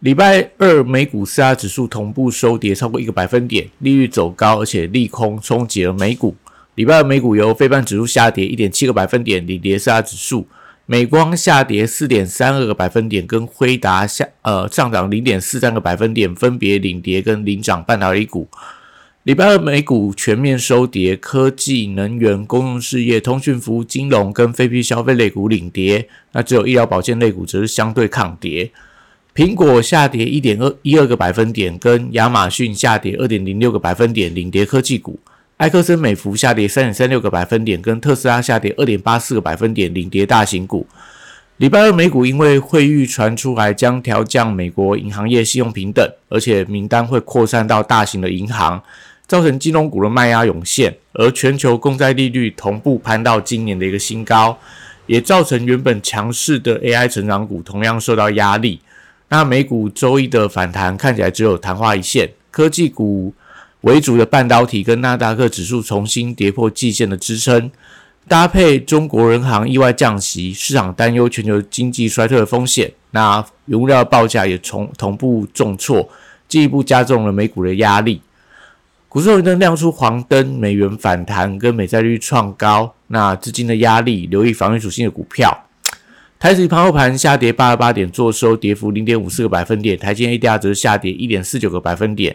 礼拜二美股四大指数同步收跌超过一个百分点，利率走高，而且利空冲击了美股。礼拜二美股由非半指数下跌一点七个百分点，领跌四大指数；美光下跌四点三二个百分点，跟辉达下呃上涨零点四三个百分点，分别领跌跟领涨半导体股。礼拜二美股全面收跌，科技、能源、公用事业、通讯服务、金融跟非必消费类股领跌，那只有医疗保健类股则是相对抗跌。苹果下跌一点二一二个百分点，跟亚马逊下跌二点零六个百分点，领跌科技股；埃克森美孚下跌三点三六个百分点，跟特斯拉下跌二点八四个百分点，领跌大型股。礼拜二美股因为会预传出来将调降美国银行业信用平等，而且名单会扩散到大型的银行，造成金融股的卖压涌现，而全球公债利率同步攀到今年的一个新高，也造成原本强势的 AI 成长股同样受到压力。那美股周一的反弹看起来只有昙花一现，科技股为主的半导体跟纳达克指数重新跌破季线的支撑，搭配中国人行意外降息，市场担忧全球经济衰退的风险，那原物料报价也同同步重挫，进一步加重了美股的压力。股市红灯亮出黄灯，美元反弹跟美债率创高，那资金的压力，留意防御属性的股票。台指盘后盘下跌八十八点，做收跌幅零点五四个百分点。台积 ADR 则下跌一点四九个百分点。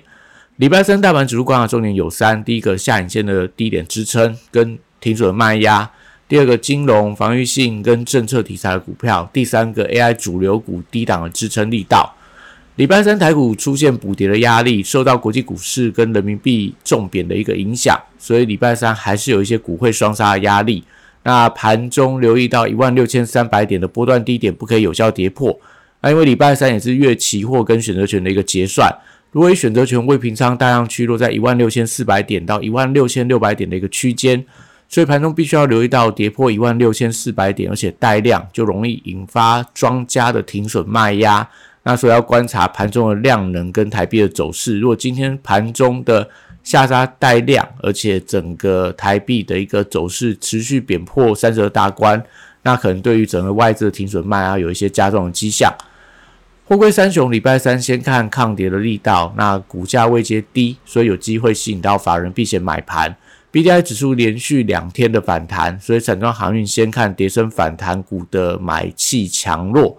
礼拜三大盘指数观察重点有三：第一个下影线的低点支撑跟停损卖压；第二个金融防御性跟政策题材的股票；第三个 AI 主流股低档的支撑力道。礼拜三台股出现补跌的压力，受到国际股市跟人民币重贬的一个影响，所以礼拜三还是有一些股汇双杀的压力。那盘中留意到一万六千三百点的波段低点不可以有效跌破。那因为礼拜三也是月期货跟选择权的一个结算，如果以选择权未平仓大量区落在一万六千四百点到一万六千六百点的一个区间，所以盘中必须要留意到跌破一万六千四百点，而且带量就容易引发庄家的停损卖压。那所以要观察盘中的量能跟台币的走势。如果今天盘中的下杀带量，而且整个台币的一个走势持续贬破三十二大关，那可能对于整个外资的停损卖啊有一些加重的迹象。货柜三雄礼拜三先看抗跌的力道，那股价位阶低，所以有机会吸引到法人避险买盘。B D I 指数连续两天的反弹，所以散装航运先看跌升反弹股的买气强弱。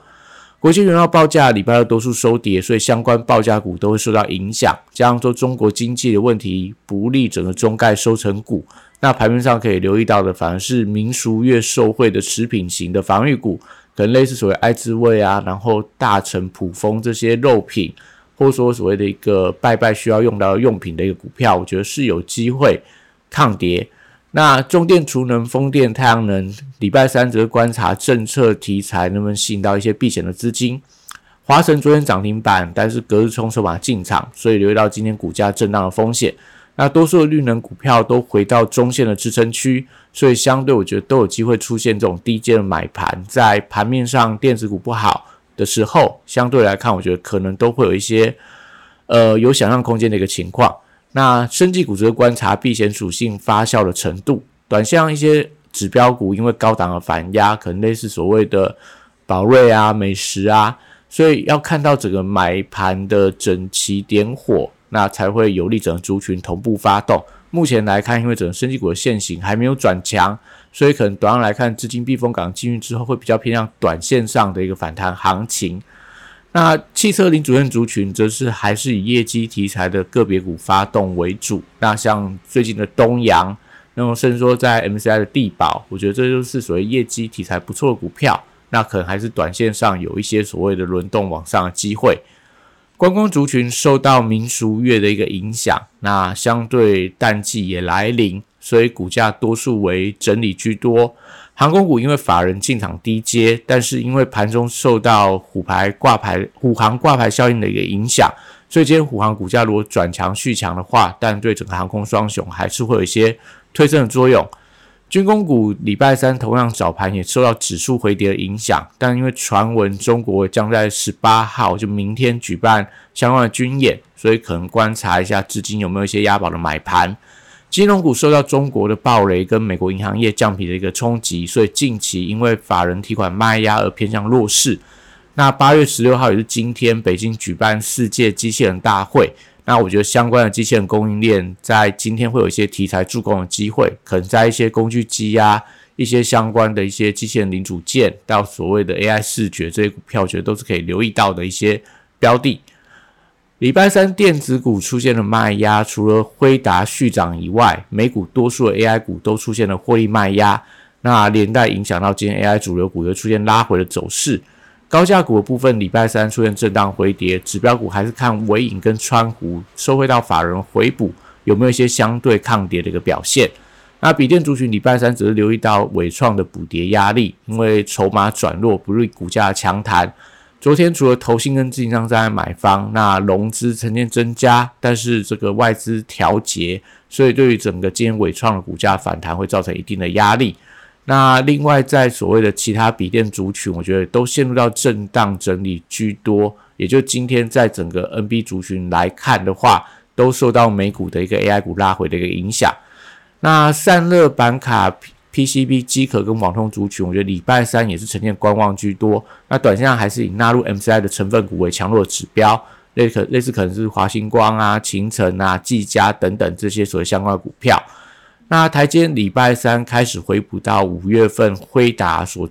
国际原料报价礼拜二多数收跌，所以相关报价股都会受到影响。加上说中国经济的问题不利整个中概收成股，那盘面上可以留意到的，反而是民俗月受惠的食品型的防御股，可能类似所谓爱滋味啊，然后大成普丰这些肉品，或者说所谓的一个拜拜需要用到用品的一个股票，我觉得是有机会抗跌。那中电、储能、风电、太阳能，礼拜三则观察政策题材能不能吸引到一些避险的资金。华晨昨天涨停板，但是隔日冲筹码进场，所以留意到今天股价震荡的风险。那多数的绿能股票都回到中线的支撑区，所以相对我觉得都有机会出现这种低阶的买盘。在盘面上电子股不好的时候，相对来看，我觉得可能都会有一些呃有想象空间的一个情况。那生技股则观察避险属性发酵的程度，短线一些指标股因为高档的反压，可能类似所谓的宝瑞啊、美食啊，所以要看到整个买盘的整齐点火，那才会有利整个族群同步发动。目前来看，因为整个生技股的现形还没有转强，所以可能短上来看，资金避风港进去之后，会比较偏向短线上的一个反弹行情。那汽车零主任族群则是还是以业绩题材的个别股发动为主。那像最近的东阳，那么甚至说在 MCI 的地保，我觉得这就是所谓业绩题材不错的股票。那可能还是短线上有一些所谓的轮动往上的机会。观光族群受到民俗月的一个影响，那相对淡季也来临，所以股价多数为整理居多。航空股因为法人进场低阶，但是因为盘中受到虎牌挂牌、虎航挂牌效应的一个影响，所以今天虎航股价如果转强续强的话，但对整个航空双雄还是会有一些推升的作用。军工股礼拜三同样早盘也受到指数回跌的影响，但因为传闻中国将在十八号就明天举办相关的军演，所以可能观察一下资金有没有一些押宝的买盘。金融股受到中国的暴雷跟美国银行业降皮的一个冲击，所以近期因为法人提款卖压而偏向弱势。那八月十六号也是今天，北京举办世界机器人大会。那我觉得相关的机器人供应链在今天会有一些题材助攻的机会，可能在一些工具机啊、一些相关的一些机器人零组件，到所谓的 AI 视觉这些股票，我觉得都是可以留意到的一些标的。礼拜三电子股出现了卖压，除了辉达续涨以外，美股多数的 AI 股都出现了获利卖压，那连带影响到今天 AI 主流股又出现拉回的走势。高价股的部分，礼拜三出现震荡回跌，指标股还是看尾影跟川湖收回到法人回补，有没有一些相对抗跌的一个表现？那笔电族群礼拜三只是留意到伟创的补跌压力，因为筹码转弱不利股价强弹。昨天除了投信跟自营商在买方，那融资呈现增加，但是这个外资调节，所以对于整个今天伟创的股价反弹会造成一定的压力。那另外，在所谓的其他笔电族群，我觉得都陷入到震荡整理居多。也就今天在整个 NB 族群来看的话，都受到美股的一个 AI 股拉回的一个影响。那散热板卡、PCB、机壳跟网通族群，我觉得礼拜三也是呈现观望居多。那短线上还是以纳入 MCI 的成分股为强弱指标，类可类似可能是华星光啊、秦城啊、技嘉等等这些所谓相关的股票。那台阶礼拜三开始回补到五月份辉达所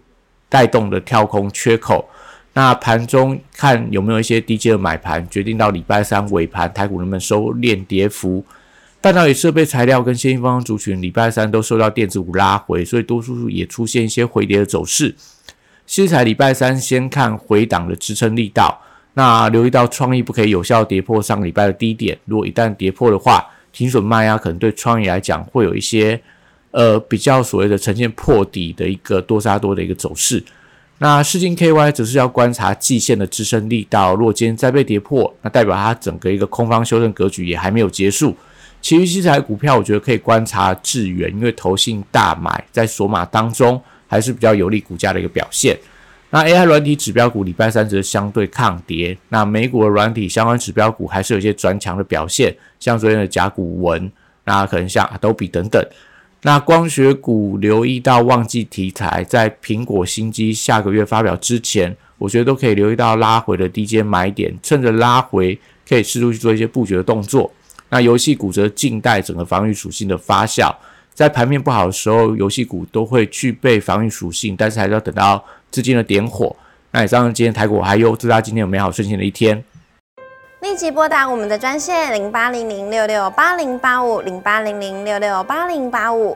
带动的跳空缺口，那盘中看有没有一些低阶的买盘，决定到礼拜三尾盘台股能不能收敛跌幅。半导体设备材料跟先进方族群礼拜三都受到电子股拉回，所以多数也出现一些回跌的走势。西材礼拜三先看回档的支撑力道，那留意到创意不可以有效跌破上礼拜的低点，如果一旦跌破的话。停损卖压可能对创意来讲会有一些，呃，比较所谓的呈现破底的一个多杀多的一个走势。那世金 KY 则是要观察季线的支撑力道，若今天再被跌破，那代表它整个一个空方修正格局也还没有结束。其余七彩股票，我觉得可以观察智源，因为投信大买在索马当中还是比较有利股价的一个表现。那 AI 软体指标股礼拜三则相对抗跌，那美股的软体相关指标股还是有一些转强的表现，像昨天的甲骨文，那可能像 Adobe 等等。那光学股留意到旺季题材，在苹果新机下个月发表之前，我觉得都可以留意到拉回的低阶买点，趁着拉回可以适度去做一些布局的动作。那游戏股则静待整个防御属性的发酵。在盘面不好的时候，游戏股都会具备防御属性，但是还是要等到资金的点火。那以上今天台股还有祝大家今天有美好顺心的一天。立即拨打我们的专线零八零零六六八零八五零八零零六六八零八五。